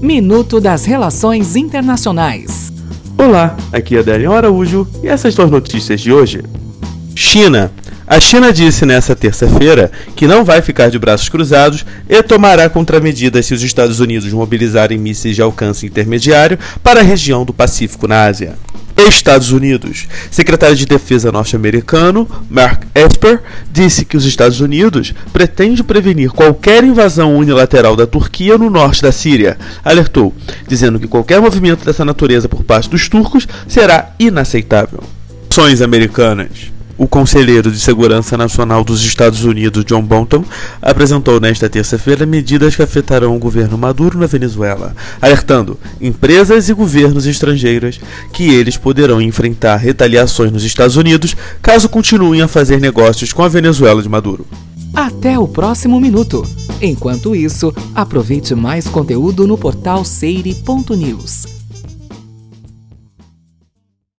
Minuto das Relações Internacionais. Olá, aqui é Adélio Araújo e essas são as notícias de hoje. China. A China disse nesta terça-feira que não vai ficar de braços cruzados e tomará contramedidas se os Estados Unidos mobilizarem mísseis de alcance intermediário para a região do Pacífico na Ásia. Estados Unidos. Secretário de Defesa norte-americano Mark Esper disse que os Estados Unidos pretende prevenir qualquer invasão unilateral da Turquia no norte da Síria. Alertou, dizendo que qualquer movimento dessa natureza por parte dos turcos será inaceitável. Ações americanas. O conselheiro de Segurança Nacional dos Estados Unidos, John Bolton, apresentou nesta terça-feira medidas que afetarão o governo Maduro na Venezuela, alertando empresas e governos estrangeiros que eles poderão enfrentar retaliações nos Estados Unidos caso continuem a fazer negócios com a Venezuela de Maduro. Até o próximo minuto. Enquanto isso, aproveite mais conteúdo no portal seire.news.